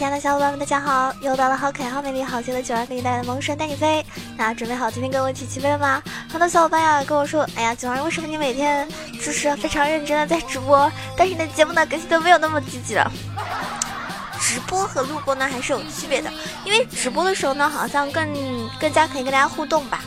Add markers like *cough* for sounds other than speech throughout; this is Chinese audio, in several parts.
亲爱的小伙伴们，大家好！又到了好可爱、好美丽、好邪的九儿给你带来的萌神带你飞。那准备好今天跟我一起起飞了吗？很多小伙伴呀跟我说，哎呀，九儿，为什么你每天就是非常认真的在直播，但是你的节目呢更新都没有那么积极了？直播和录播呢还是有区别的，因为直播的时候呢，好像更更加可以跟大家互动吧。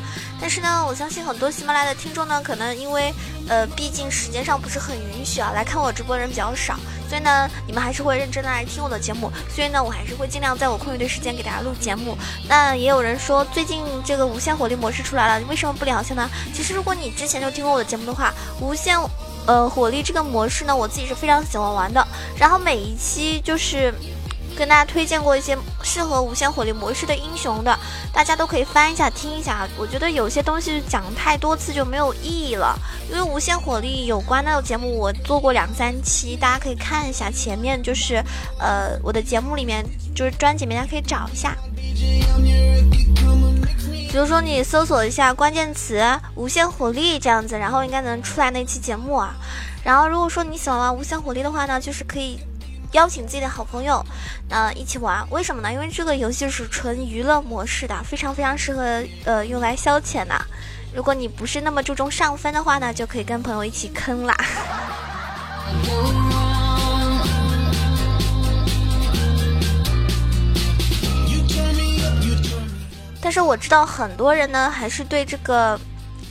但是呢，我相信很多喜马拉雅的听众呢，可能因为呃，毕竟时间上不是很允许啊，来看我直播的人比较少，所以呢，你们还是会认真的来听我的节目。所以呢，我还是会尽量在我空余的时间给大家录节目。那也有人说，最近这个无限火力模式出来了，你为什么不聊一下呢？其实，如果你之前就听过我的节目的话，无限呃火力这个模式呢，我自己是非常喜欢玩的。然后每一期就是。跟大家推荐过一些适合无限火力模式的英雄的，大家都可以翻一下听一下。我觉得有些东西讲太多次就没有意义了，因为无限火力有关的节目我做过两三期，大家可以看一下。前面就是呃我的节目里面就是专辑里面可以找一下，比如说你搜索一下关键词“无限火力”这样子，然后应该能出来那期节目啊。然后如果说你喜欢玩无限火力的话呢，就是可以。邀请自己的好朋友，呃，一起玩。为什么呢？因为这个游戏是纯娱乐模式的，非常非常适合呃用来消遣的。如果你不是那么注重上分的话呢，就可以跟朋友一起坑啦。*laughs* 但是我知道很多人呢，还是对这个。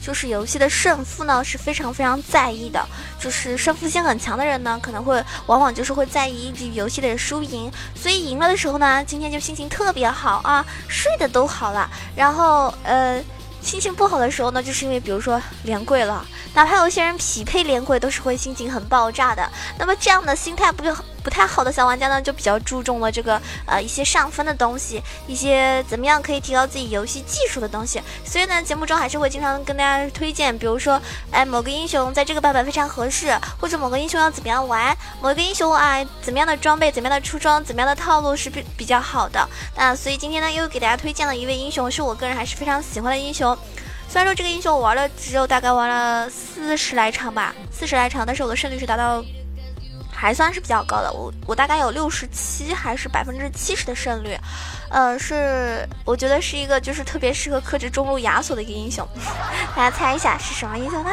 就是游戏的胜负呢是非常非常在意的，就是胜负心很强的人呢，可能会往往就是会在意一局游戏的输赢，所以赢了的时候呢，今天就心情特别好啊，睡得都好了，然后呃。心情不好的时候呢，就是因为比如说连跪了，哪怕有些人匹配连跪都是会心情很爆炸的。那么这样的心态不就不太好的小玩家呢，就比较注重了这个呃一些上分的东西，一些怎么样可以提高自己游戏技术的东西。所以呢，节目中还是会经常跟大家推荐，比如说 *laughs* 哎某个英雄在这个版本非常合适，或者某个英雄要怎么样玩，某一个英雄啊怎么样的装备、怎么样的出装、怎么样的套路是比比较好的。那所以今天呢，又给大家推荐了一位英雄，是我个人还是非常喜欢的英雄。虽然说这个英雄我玩了只有大概玩了四十来场吧，四十来场，但是我的胜率是达到还算是比较高的，我我大概有六十七还是百分之七十的胜率，呃，是我觉得是一个就是特别适合克制中路亚索的一个英雄，*laughs* 大家猜一下是什么英雄呢？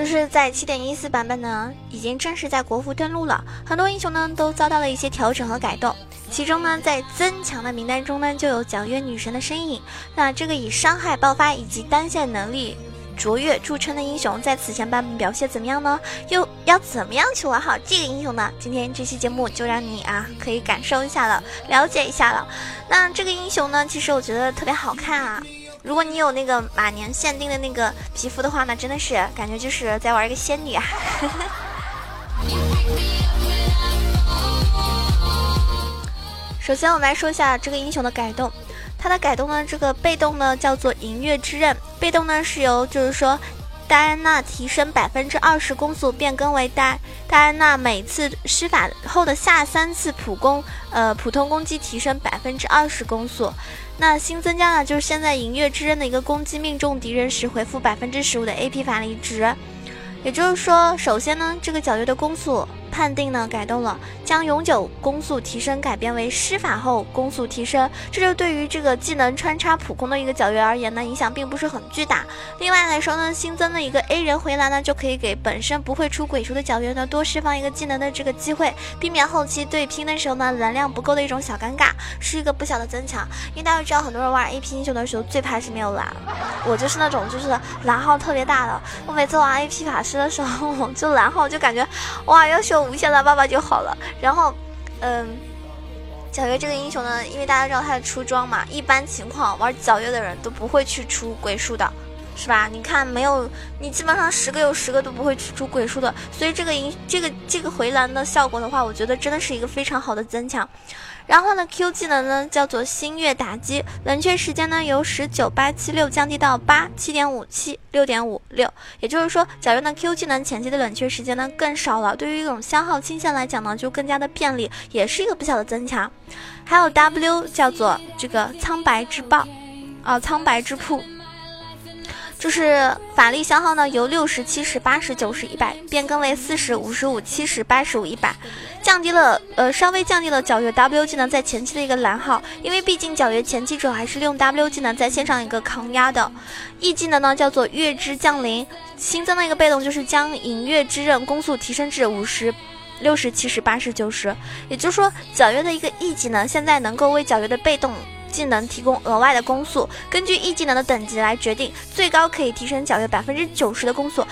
就是在七点一四版本呢，已经正式在国服登陆了，很多英雄呢都遭到了一些调整和改动。其中呢，在增强的名单中呢，就有皎月女神的身影。那这个以伤害爆发以及单线能力卓越著称的英雄，在此前版本表现怎么样呢？又要怎么样去玩好这个英雄呢？今天这期节目就让你啊可以感受一下了，了解一下了。那这个英雄呢，其实我觉得特别好看啊。如果你有那个马年限定的那个皮肤的话呢，真的是感觉就是在玩一个仙女啊。*laughs* 首先，我们来说一下这个英雄的改动。它的改动呢，这个被动呢叫做银月之刃，被动呢是由就是说戴安娜提升百分之二十攻速，变更为戴戴安娜每次施法后的下三次普攻，呃，普通攻击提升百分之二十攻速。那新增加的就是现在银月之刃的一个攻击命中敌人时回复百分之十五的 AP 法力值。也就是说，首先呢，这个皎月的攻速。判定呢改动了，将永久攻速提升改变为施法后攻速提升，这就对于这个技能穿插普攻的一个皎月而言呢，影响并不是很巨大。另外来说呢，新增的一个 A 人回蓝呢，就可以给本身不会出鬼术的皎月呢多释放一个技能的这个机会，避免后期对拼的时候呢蓝量不够的一种小尴尬，是一个不小的增强。因为大家知道，很多人玩 AP 英雄的时候最怕是没有蓝，我就是那种就是蓝耗特别大的，我每次玩 AP 法师的时候就蓝耗就感觉哇要无限蓝爸爸就好了。然后，嗯，皎月这个英雄呢，因为大家知道他的出装嘛，一般情况玩皎月的人都不会去出鬼术的，是吧？你看没有，你基本上十个有十个都不会去出鬼术的，所以这个英这个这个回蓝的效果的话，我觉得真的是一个非常好的增强。然后呢，Q 技能呢叫做星月打击，冷却时间呢由十九八七六降低到八七点五七六点五六，也就是说，皎月的 Q 技能前期的冷却时间呢更少了，对于一种消耗倾向来讲呢就更加的便利，也是一个不小的增强。还有 W 叫做这个苍白之豹，啊，苍白之瀑。就是法力消耗呢，由六十七十八十九十一百变更为四十五十五七十八十五一百，降低了呃稍微降低了皎月 W 技能在前期的一个蓝耗，因为毕竟皎月前期主要还是利用 W 技能在线上一个抗压的。E 技能呢叫做月之降临，新增的一个被动就是将隐月之刃攻速提升至五十六十七十八十九十，也就是说皎月的一个 E 技能现在能够为皎月的被动。技能提供额外的攻速，根据 E 技能的等级来决定，最高可以提升皎月百分之九十的攻速。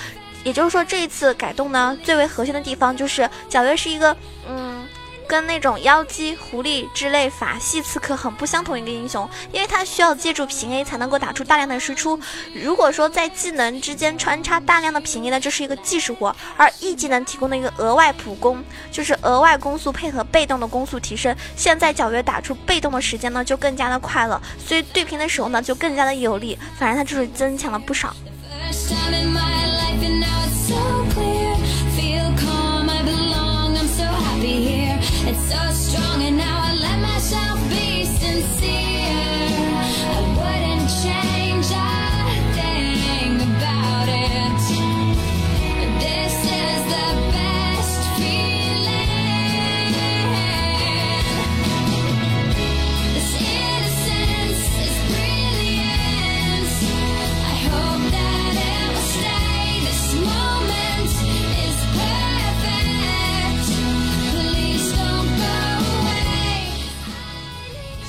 也就是说，这一次改动呢，最为核心的地方就是皎月是一个，嗯。跟那种妖姬、狐狸之类法系刺客很不相同一个英雄，因为他需要借助平 A 才能够打出大量的输出。如果说在技能之间穿插大量的平 A 呢，这是一个技术活。而 E 技能提供的一个额外普攻，就是额外攻速配合被动的攻速提升。现在皎月打出被动的时间呢，就更加的快了，所以对平的时候呢，就更加的有利。反正他就是增强了不少。us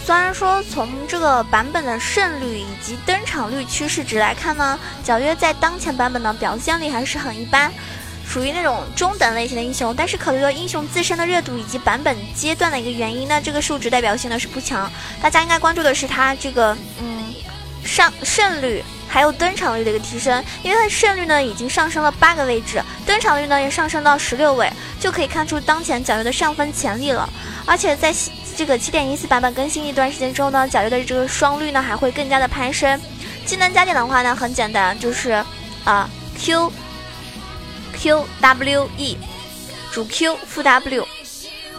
虽然说从这个版本的胜率以及登场率趋势值来看呢，皎月在当前版本的表现力还是很一般，属于那种中等类型的英雄。但是考虑到英雄自身的热度以及版本阶段的一个原因呢，这个数值代表性呢是不强。大家应该关注的是它这个嗯上胜率还有登场率的一个提升，因为它的胜率呢已经上升了八个位置，登场率呢也上升到十六位，就可以看出当前皎月的上分潜力了。而且在这个七点一四版本更新一段时间之后呢，皎月的这个双率呢还会更加的攀升。技能加点的话呢，很简单，就是啊 Q Q W E 主 Q 副 W。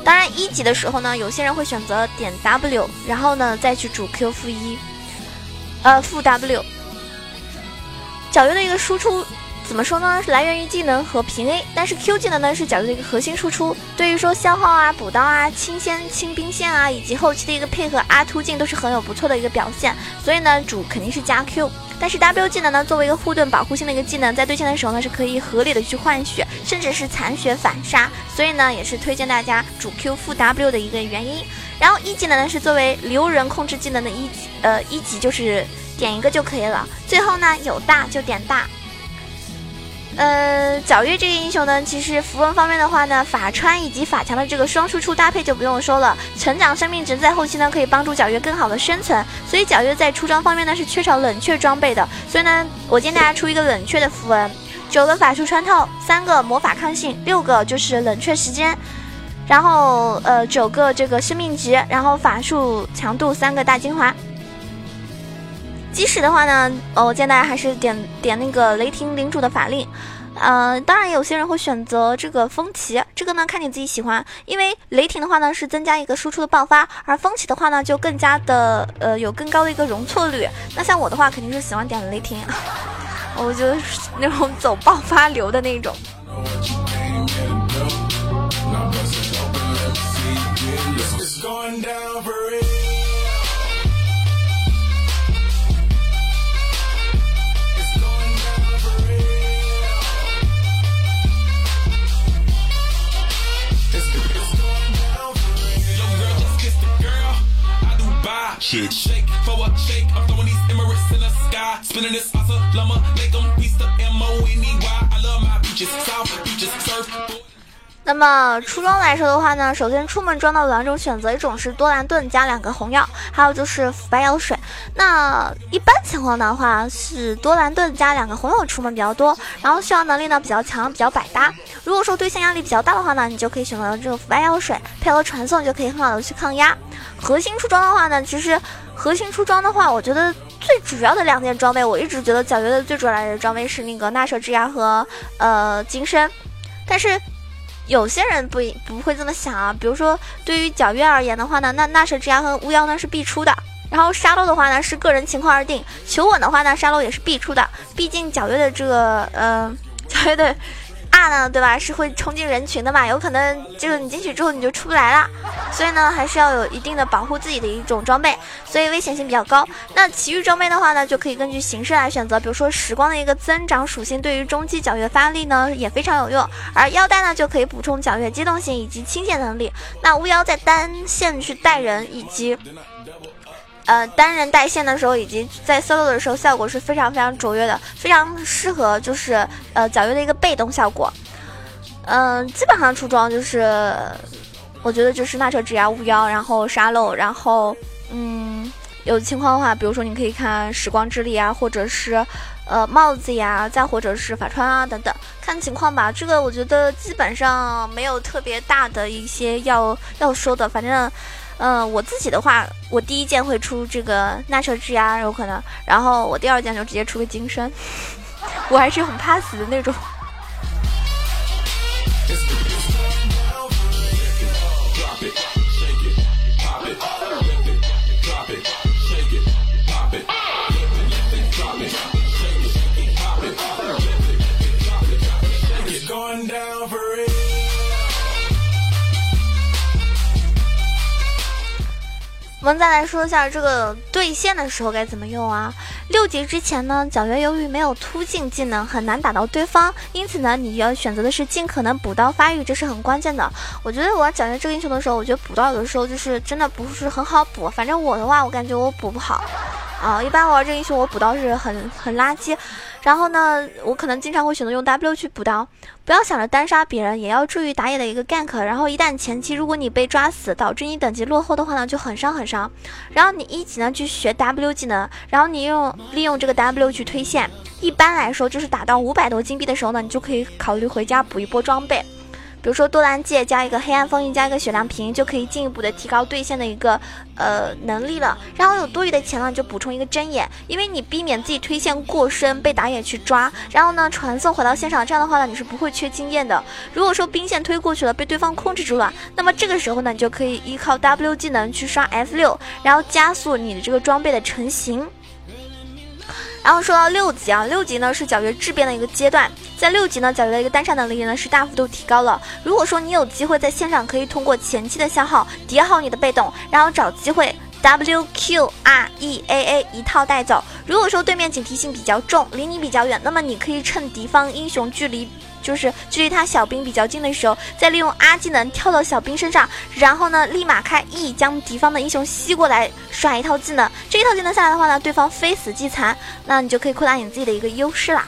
当然一级的时候呢，有些人会选择点 W，然后呢再去主 Q 负一，呃负 W。皎月的一个输出怎么说呢？是来源于技能和平 A，但是 Q 技能呢是皎月的一个核心输出。对于说消耗啊、补刀啊、清仙、清兵线啊，以及后期的一个配合 R 突进都是很有不错的一个表现。所以呢，主肯定是加 Q。但是 W 技能呢，作为一个护盾保护性的一个技能，在对线的时候呢，是可以合理的去换血，甚至是残血反杀。所以呢，也是推荐大家主 Q 负 W 的一个原因。然后一技能呢是作为留人控制技能的一，呃一级就是点一个就可以了。最后呢有大就点大。呃，皎月这个英雄呢，其实符文方面的话呢，法穿以及法强的这个双输出搭配就不用说了，成长生命值在后期呢可以帮助皎月更好的生存，所以皎月在出装方面呢是缺少冷却装备的，所以呢，我建议大家出一个冷却的符文，九个法术穿透，三个魔法抗性，六个就是冷却时间，然后呃九个这个生命值，然后法术强度三个大精华。即使的话呢，呃，我建议大家还是点点那个雷霆领主的法令，呃，当然有些人会选择这个风骑，这个呢看你自己喜欢，因为雷霆的话呢是增加一个输出的爆发，而风骑的话呢就更加的呃有更高的一个容错率。那像我的话肯定是喜欢点雷霆，*laughs* 我就是那种走爆发流的那种。Shit. shake for a shake. I'm throwing these Emirates in the sky. Spinning this awesome llama. Make them piece the M-O-N-E-Y. I love my beaches, south beaches, surf. 那么出装来说的话呢，首先出门装的两种选择，一种是多兰盾加两个红药，还有就是腐败药水。那一般情况的话是多兰盾加两个红友出门比较多，然后续航能力呢比较强，比较百搭。如果说对线压力比较大的话呢，你就可以选择这个腐败药水，配合传送就可以很好的去抗压。核心出装的话呢，其实核心出装的话，我觉得最主要的两件装备，我一直觉得皎月的最主要的装备是那个纳舍之牙和呃金身，但是。有些人不不会这么想啊，比如说对于皎月而言的话呢，那纳舍之牙和巫妖呢是必出的，然后沙漏的话呢是个人情况而定，求稳的话呢沙漏也是必出的，毕竟皎月的这个呃皎月的。大呢，对吧？是会冲进人群的嘛？有可能就是你进去之后你就出不来了，所以呢，还是要有一定的保护自己的一种装备，所以危险性比较高。那其余装备的话呢，就可以根据形式来选择，比如说时光的一个增长属性，对于中期皎月发力呢也非常有用，而腰带呢就可以补充皎月机动性以及清线能力。那巫妖在单线去带人以及。呃，单人带线的时候，以及在 solo 的时候，效果是非常非常卓越的，非常适合就是呃皎月的一个被动效果。嗯，基本上出装就是，我觉得就是纳车之牙巫妖，然后沙漏，然后嗯，有情况的话，比如说你可以看时光之力啊，或者是呃帽子呀，再或者是法穿啊等等，看情况吧。这个我觉得基本上没有特别大的一些要要说的，反正。嗯，我自己的话，我第一件会出这个纳舍之牙，有可能，然后我第二件就直接出个金身，*laughs* 我还是很怕死的那种。我们再来说一下这个对线的时候该怎么用啊？六级之前呢，皎月由于没有突进技能，很难打到对方，因此呢，你要选择的是尽可能补刀发育，这是很关键的。我觉得我要皎月这个英雄的时候，我觉得补刀有的时候就是真的不是很好补，反正我的话，我感觉我补不好。啊，一般玩这个英雄，我补刀是很很垃圾。然后呢，我可能经常会选择用 W 去补刀。不要想着单杀别人，也要注意打野的一个 gank。然后一旦前期如果你被抓死，导致你等级落后的话呢，就很伤很伤。然后你一级呢去学 W 技能，然后你用利用这个 W 去推线。一般来说，就是打到五百多金币的时候呢，你就可以考虑回家补一波装备。比如说多兰戒加一个黑暗封印加一个血量瓶，就可以进一步的提高对线的一个呃能力了。然后有多余的钱呢，就补充一个针眼，因为你避免自己推线过深被打野去抓。然后呢，传送回到线上，这样的话呢，你是不会缺经验的。如果说兵线推过去了，被对方控制住了，那么这个时候呢，你就可以依靠 W 技能去刷 F 六，然后加速你的这个装备的成型。然后说到六级啊，六级呢是皎月质变的一个阶段，在六级呢，皎月的一个单杀能力呢是大幅度提高了。如果说你有机会在线上可以通过前期的消耗叠好你的被动，然后找机会 W Q R E A A 一套带走。如果说对面警惕性比较重，离你比较远，那么你可以趁敌方英雄距离。就是距离他小兵比较近的时候，再利用阿技能跳到小兵身上，然后呢，立马开 E 将敌方的英雄吸过来，甩一套技能。这一套技能下来的话呢，对方非死即残，那你就可以扩大你自己的一个优势啦。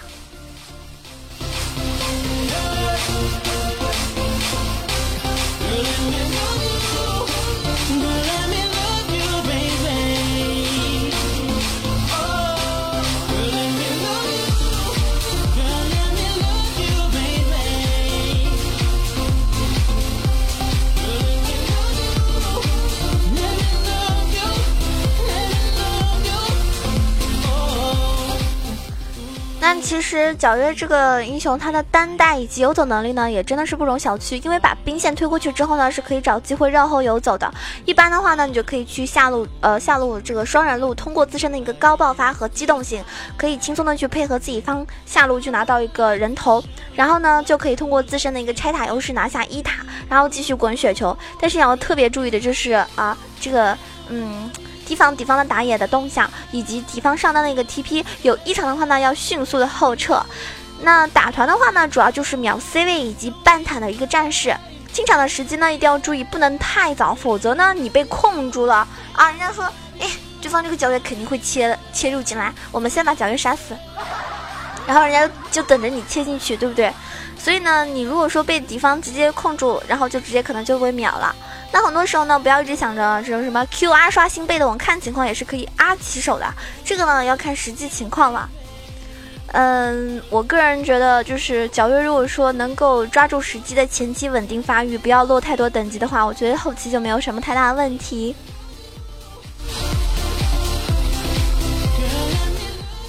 那其实皎月这个英雄，他的单带以及游走能力呢，也真的是不容小觑。因为把兵线推过去之后呢，是可以找机会绕后游走的。一般的话呢，你就可以去下路，呃，下路这个双人路，通过自身的一个高爆发和机动性，可以轻松的去配合自己方下路去拿到一个人头，然后呢，就可以通过自身的一个拆塔优势拿下一塔，然后继续滚雪球。但是你要特别注意的就是啊，这个，嗯。提防敌方的打野的动向，以及敌方上单的一个 TP 有异常的话呢，要迅速的后撤。那打团的话呢，主要就是秒 C 位以及半坦的一个战士。进场的时机呢，一定要注意，不能太早，否则呢，你被控住了啊！人家说，哎，对方这个皎月肯定会切切入进来，我们先把皎月杀死，*laughs* 然后人家就等着你切进去，对不对？所以呢，你如果说被敌方直接控住，然后就直接可能就会秒了。那很多时候呢，不要一直想着这种什么 Q R 刷新被动，看情况也是可以 R 起手的。这个呢要看实际情况了。嗯，我个人觉得，就是皎月如果说能够抓住时机的前期稳定发育，不要落太多等级的话，我觉得后期就没有什么太大的问题。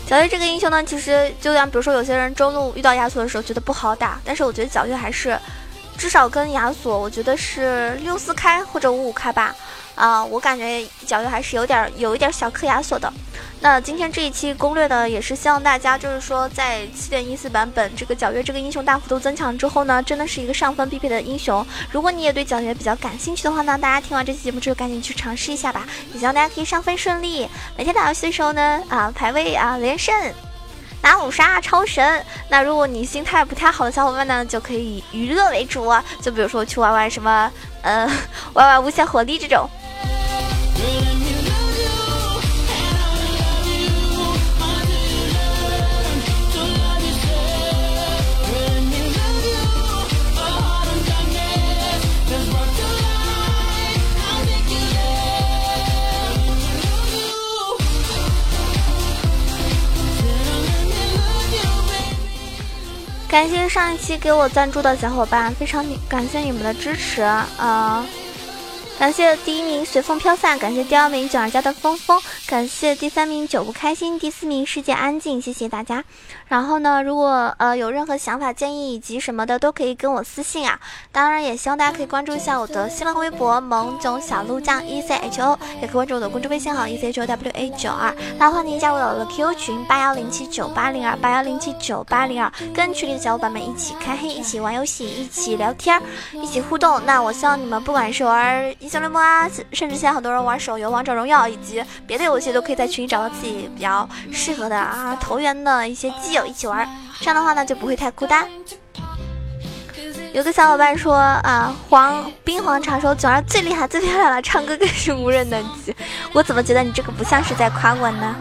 皎月这个英雄呢，其实就像比如说有些人中路遇到亚索的时候觉得不好打，但是我觉得皎月还是至少跟亚索，我觉得是六四开或者五五开吧。啊，我感觉皎月还是有点有一点小克亚索的。那今天这一期攻略呢，也是希望大家就是说，在七点一四版本这个皎月这个英雄大幅度增强之后呢，真的是一个上分必备的英雄。如果你也对皎月比较感兴趣的话呢，大家听完这期节目之后赶紧去尝试一下吧。也希望大家可以上分顺利，每天打游戏的时候呢，啊排位啊连胜，拿五杀超神。那如果你心态不太好的小伙伴呢，就可以以娱乐为主，就比如说去玩玩什么，呃，*laughs* 玩玩无限火力这种。感谢上一期给我赞助的小伙伴，非常感谢你们的支持啊！感谢第一名随风飘散，感谢第二名九儿家的风风，感谢第三名久不开心，第四名世界安静，谢谢大家。然后呢，如果呃有任何想法、建议以及什么的，都可以跟我私信啊。当然，也希望大家可以关注一下我的新浪微博萌囧小鹿酱 E C H O，也可以关注我的公众微信号 E C H O W A 九二。那欢迎加入我的 QQ 群八幺零七九八零二八幺零七九八零二，跟群里的小伙伴们一起开黑，一起玩游戏，一起聊天，一起互动。那我希望你们不管是玩一英雄联盟啊，甚至现在很多人玩手游王者荣耀以及别的游戏，都可以在群里找到自己比较适合的啊投缘的一些基友。一起玩，这样的话呢就不会太孤单。有个小伙伴说啊，黄冰皇茶说九儿最厉害，最漂亮了，唱歌更是无人能及。我怎么觉得你这个不像是在夸我呢？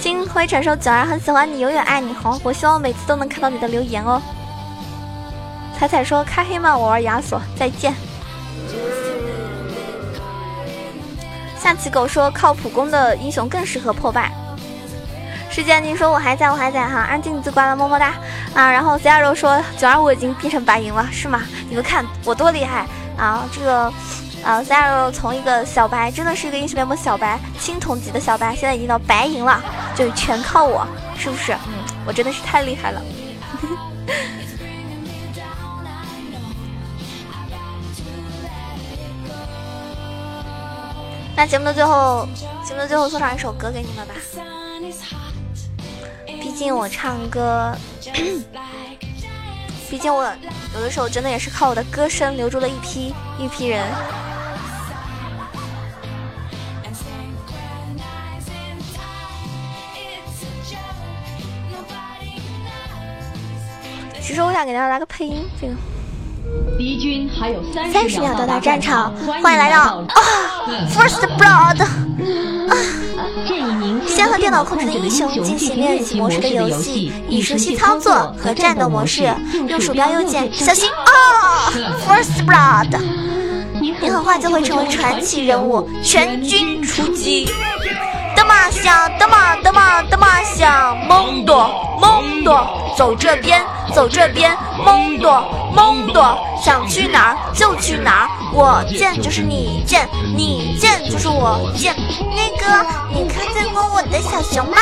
星辉传说九儿很喜欢你，永远爱你红。我希望每次都能看到你的留言哦。彩彩说开黑吗？我玩亚索，再见。下棋狗说靠普攻的英雄更适合破败。世界，你说我还在，我还在哈，安静自挂了，么么哒啊！然后 C R 说九二我已经变成白银了，是吗？你们看我多厉害啊！这个啊，C R 从一个小白，真的是一个英雄联盟小白，青铜级的小白，现在已经到白银了，就全靠我，是不是？嗯，我真的是太厉害了。*laughs* 那节目的最后，节目的最后送上一首歌给你们吧。毕竟我唱歌，毕竟我有的时候真的也是靠我的歌声留住了一批一批人。其实我想给大家来个配音，这个。敌军还有三十秒到达战场，欢迎来到啊，First Blood *laughs* 啊。先和电脑控制的英雄进行练习模式的游戏，以熟悉操作和战斗模式，用鼠标右键，小心啊！First Blood，你很快就会成为传奇人物，全军出击。德玛想，德玛，德玛，德玛想，蒙多，蒙多，走这边，走这边，蒙多，东东，想去哪儿就去哪儿，我见就是你见，你见就是我见。那个，你看见过我的小熊吗？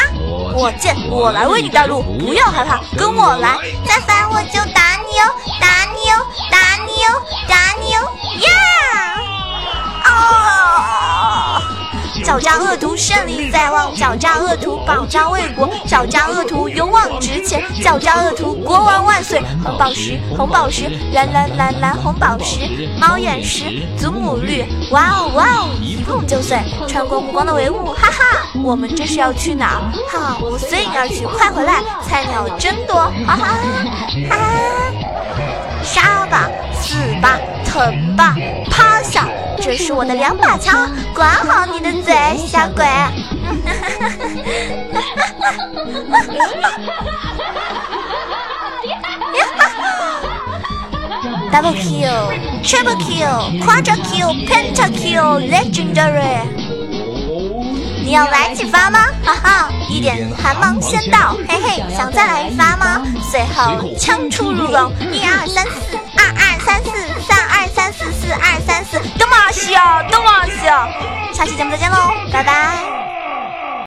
我见，我来为你带路，不要害怕，跟我来，再烦我就打你哦，打你哦，打你哦，打你哦，呀！哦！狡诈恶徒胜利在望，狡诈恶徒保家卫国，狡诈恶徒勇往直前，狡诈恶徒国王万岁！红宝石，红宝石，蓝蓝蓝蓝红宝石，猫眼石，祖母绿，哇哦哇哦，一碰就碎，穿过目光的帷幕，哈哈，我们这是要去哪？哈，我随你而去，快回来，菜鸟真多，哈哈哈哈！杀吧，死吧，疼吧，趴下。这是我的两把枪，管好你的嘴，小鬼！*laughs* double kill，triple kill，quadruple kill，penta kill，legendary。你要来几发吗？哈哈，一点寒芒先到，嘿嘿，想再来一发吗？随后枪出如龙，一二三四，二二三四，四，二三四，多么秀，多么秀！下期节目再见喽，拜拜。